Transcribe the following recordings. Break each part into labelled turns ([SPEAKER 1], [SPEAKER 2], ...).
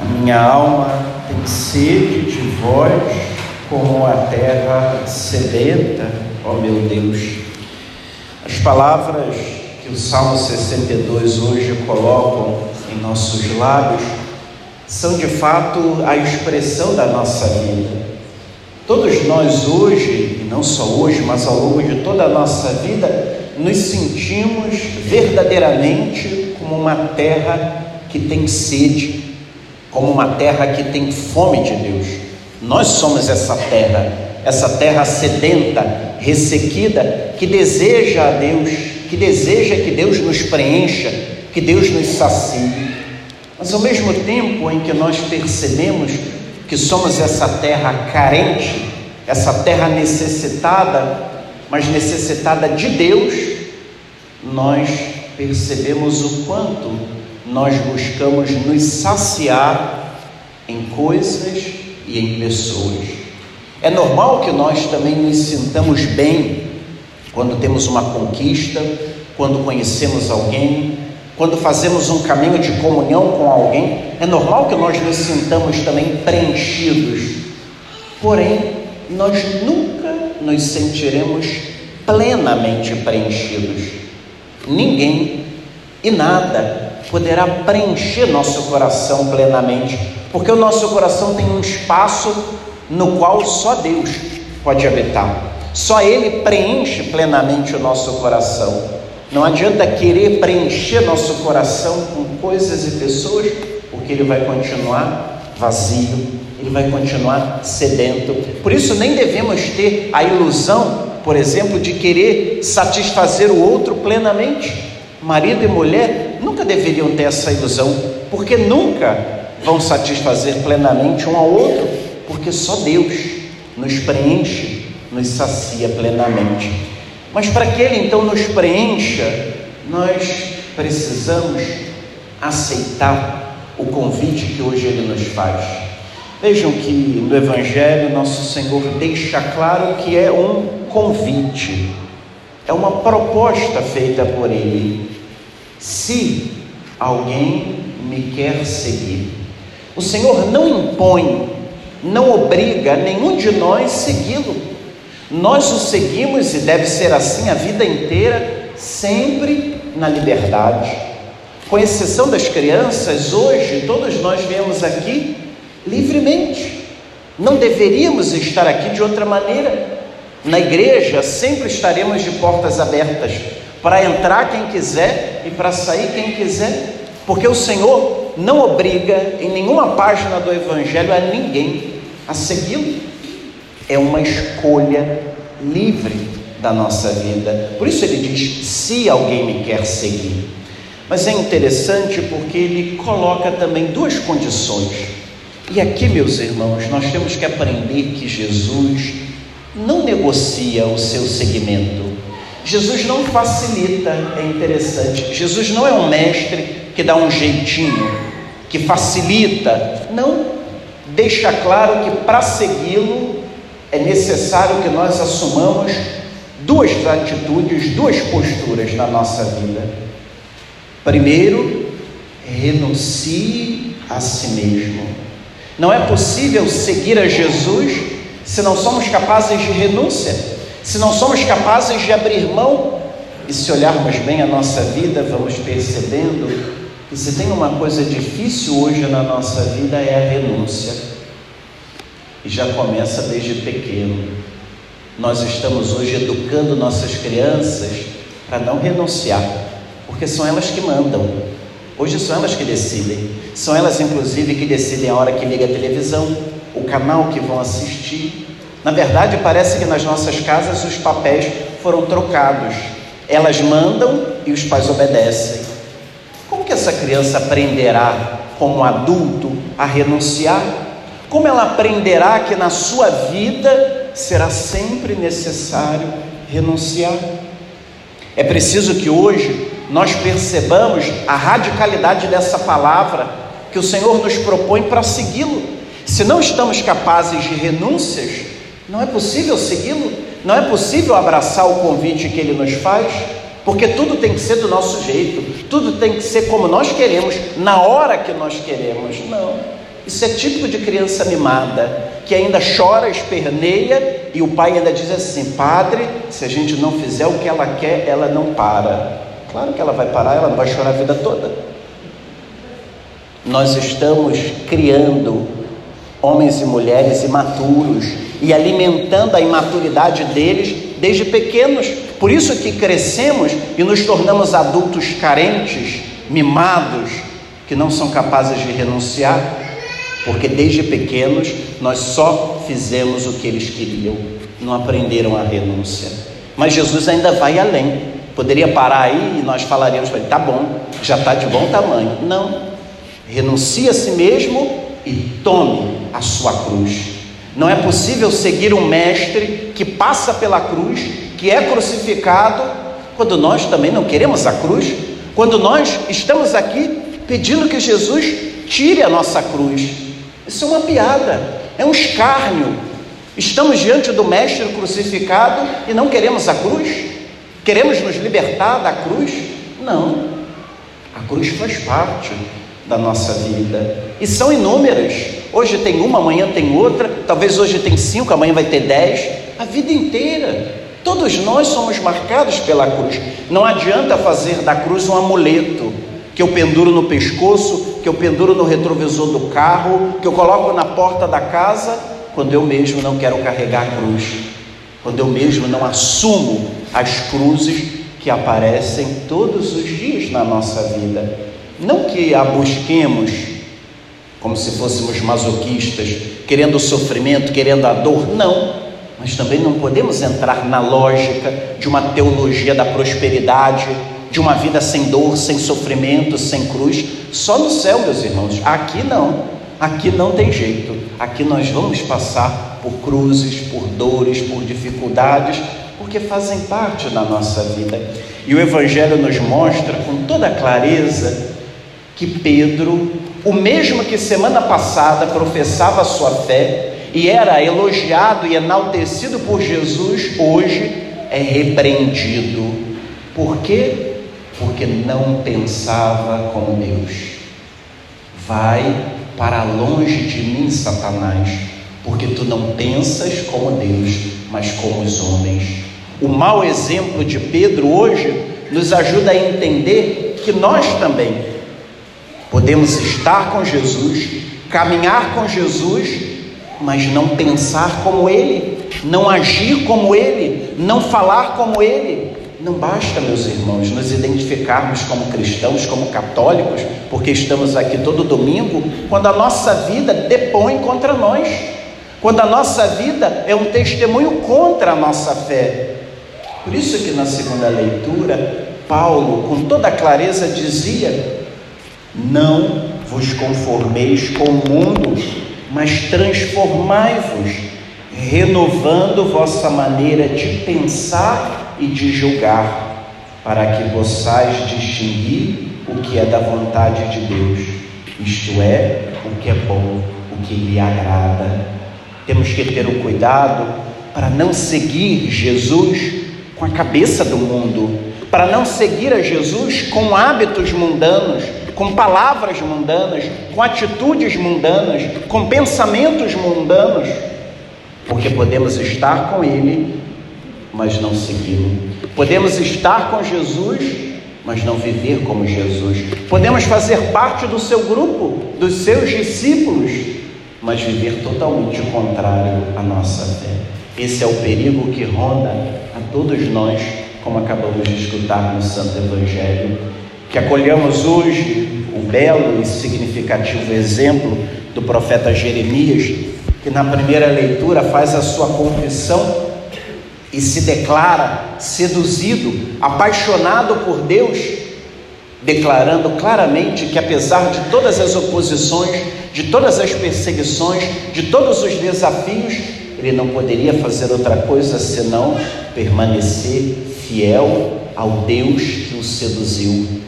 [SPEAKER 1] A minha alma tem sede de vós, como a terra sedenta, ó meu Deus. As palavras que o Salmo 62 hoje colocam em nossos lábios são de fato a expressão da nossa vida. Todos nós hoje, e não só hoje, mas ao longo de toda a nossa vida, nos sentimos verdadeiramente como uma terra que tem sede, como uma terra que tem fome de Deus. Nós somos essa terra, essa terra sedenta, ressequida, que deseja a Deus, que deseja que Deus nos preencha, que Deus nos sacie. Mas ao mesmo tempo em que nós percebemos que somos essa terra carente, essa terra necessitada, mas necessitada de Deus, nós percebemos o quanto nós buscamos nos saciar em coisas e em pessoas. É normal que nós também nos sintamos bem quando temos uma conquista, quando conhecemos alguém, quando fazemos um caminho de comunhão com alguém, é normal que nós nos sintamos também preenchidos. Porém, nós nunca nos sentiremos plenamente preenchidos. Ninguém e nada poderá preencher nosso coração plenamente, porque o nosso coração tem um espaço no qual só Deus pode habitar. Só Ele preenche plenamente o nosso coração. Não adianta querer preencher nosso coração com coisas e pessoas, porque ele vai continuar vazio, ele vai continuar sedento. Por isso, nem devemos ter a ilusão, por exemplo, de querer satisfazer o outro plenamente. Marido e mulher nunca deveriam ter essa ilusão, porque nunca vão satisfazer plenamente um ao outro, porque só Deus nos preenche, nos sacia plenamente. Mas para que Ele então nos preencha, nós precisamos aceitar o convite que hoje Ele nos faz. Vejam que no Evangelho nosso Senhor deixa claro que é um convite, é uma proposta feita por Ele. Se alguém me quer seguir, o Senhor não impõe, não obriga nenhum de nós segui-lo. Nós o seguimos e deve ser assim a vida inteira, sempre na liberdade. Com exceção das crianças, hoje todos nós viemos aqui livremente. Não deveríamos estar aqui de outra maneira. Na igreja sempre estaremos de portas abertas para entrar quem quiser e para sair quem quiser, porque o Senhor não obriga em nenhuma página do Evangelho a ninguém a segui-lo é uma escolha livre da nossa vida. Por isso ele diz: se alguém me quer seguir. Mas é interessante porque ele coloca também duas condições. E aqui, meus irmãos, nós temos que aprender que Jesus não negocia o seu seguimento. Jesus não facilita, é interessante. Jesus não é um mestre que dá um jeitinho, que facilita. Não. Deixa claro que para segui-lo é necessário que nós assumamos duas atitudes, duas posturas na nossa vida. Primeiro, renuncie a si mesmo. Não é possível seguir a Jesus se não somos capazes de renúncia, se não somos capazes de abrir mão. E se olharmos bem a nossa vida, vamos percebendo que se tem uma coisa difícil hoje na nossa vida é a renúncia e já começa desde pequeno. Nós estamos hoje educando nossas crianças para não renunciar, porque são elas que mandam. Hoje são elas que decidem. São elas, inclusive, que decidem a hora que liga a televisão, o canal que vão assistir. Na verdade, parece que nas nossas casas os papéis foram trocados. Elas mandam e os pais obedecem. Como que essa criança aprenderá, como adulto, a renunciar? Como ela aprenderá que na sua vida será sempre necessário renunciar? É preciso que hoje nós percebamos a radicalidade dessa palavra que o Senhor nos propõe para segui-lo. Se não estamos capazes de renúncias, não é possível segui-lo, não é possível abraçar o convite que ele nos faz, porque tudo tem que ser do nosso jeito, tudo tem que ser como nós queremos, na hora que nós queremos. Não. Isso é típico de criança mimada, que ainda chora, esperneia, e o pai ainda diz assim: Padre, se a gente não fizer o que ela quer, ela não para. Claro que ela vai parar, ela não vai chorar a vida toda. Nós estamos criando homens e mulheres imaturos e alimentando a imaturidade deles desde pequenos. Por isso que crescemos e nos tornamos adultos carentes, mimados, que não são capazes de renunciar, porque desde pequenos nós só fizemos o que eles queriam, não aprenderam a renúncia. Mas Jesus ainda vai além. Poderia parar aí e nós falaríamos para ele: tá bom, já está de bom tamanho. Não. Renuncie a si mesmo e tome a sua cruz. Não é possível seguir um mestre que passa pela cruz, que é crucificado, quando nós também não queremos a cruz, quando nós estamos aqui pedindo que Jesus tire a nossa cruz. Isso é uma piada, é um escárnio. Estamos diante do mestre crucificado e não queremos a cruz? Queremos nos libertar da cruz? Não. A cruz faz parte da nossa vida e são inúmeras. Hoje tem uma, amanhã tem outra, talvez hoje tem cinco, amanhã vai ter dez, a vida inteira. Todos nós somos marcados pela cruz. Não adianta fazer da cruz um amuleto que eu penduro no pescoço, que eu penduro no retrovisor do carro, que eu coloco na porta da casa, quando eu mesmo não quero carregar a cruz, quando eu mesmo não assumo as cruzes que aparecem todos os dias na nossa vida. Não que a busquemos como se fôssemos masoquistas, querendo o sofrimento, querendo a dor, não. Mas também não podemos entrar na lógica de uma teologia da prosperidade, de uma vida sem dor, sem sofrimento, sem cruz, só no céu, meus irmãos. Aqui não. Aqui não tem jeito. Aqui nós vamos passar por cruzes, por dores, por dificuldades, porque fazem parte da nossa vida. E o Evangelho nos mostra com toda clareza que Pedro, o mesmo que semana passada professava sua fé e era elogiado e enaltecido por Jesus, hoje é repreendido. Por quê? Porque não pensava como Deus. Vai para longe de mim, Satanás, porque tu não pensas como Deus, mas como os homens. O mau exemplo de Pedro hoje nos ajuda a entender que nós também Podemos estar com Jesus, caminhar com Jesus, mas não pensar como Ele, não agir como Ele, não falar como Ele. Não basta, meus irmãos, nos identificarmos como cristãos, como católicos, porque estamos aqui todo domingo, quando a nossa vida depõe contra nós, quando a nossa vida é um testemunho contra a nossa fé. Por isso que na segunda leitura, Paulo, com toda clareza, dizia não vos conformeis com o mundo, mas transformai-vos, renovando vossa maneira de pensar e de julgar, para que possais distinguir o que é da vontade de Deus, isto é, o que é bom, o que lhe agrada. Temos que ter o cuidado para não seguir Jesus com a cabeça do mundo, para não seguir a Jesus com hábitos mundanos, com palavras mundanas, com atitudes mundanas, com pensamentos mundanos, porque podemos estar com Ele, mas não segui-lo. Podemos estar com Jesus, mas não viver como Jesus. Podemos fazer parte do seu grupo, dos seus discípulos, mas viver totalmente contrário à nossa fé. Esse é o perigo que ronda a todos nós, como acabamos de escutar no Santo Evangelho que acolhamos hoje belo e significativo exemplo do profeta Jeremias, que na primeira leitura faz a sua confissão e se declara seduzido, apaixonado por Deus, declarando claramente que apesar de todas as oposições, de todas as perseguições, de todos os desafios, ele não poderia fazer outra coisa senão permanecer fiel ao Deus que o seduziu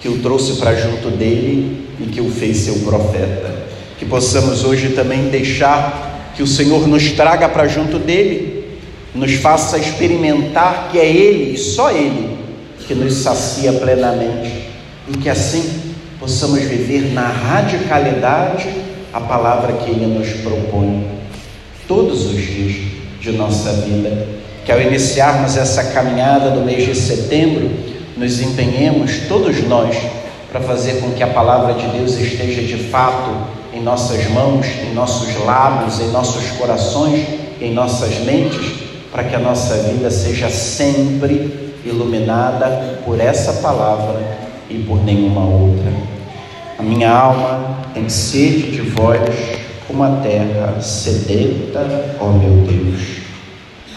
[SPEAKER 1] que o trouxe para junto dele e que o fez seu profeta. Que possamos hoje também deixar que o Senhor nos traga para junto dele, nos faça experimentar que é Ele e só Ele que nos sacia plenamente e que assim possamos viver na radicalidade a palavra que Ele nos propõe todos os dias de nossa vida. Que ao iniciarmos essa caminhada do mês de setembro, nos empenhemos, todos nós, para fazer com que a palavra de Deus esteja de fato em nossas mãos, em nossos lábios, em nossos corações, em nossas mentes, para que a nossa vida seja sempre iluminada por essa palavra e por nenhuma outra. A minha alma tem sede de vós, como a terra sedenta, ó meu Deus.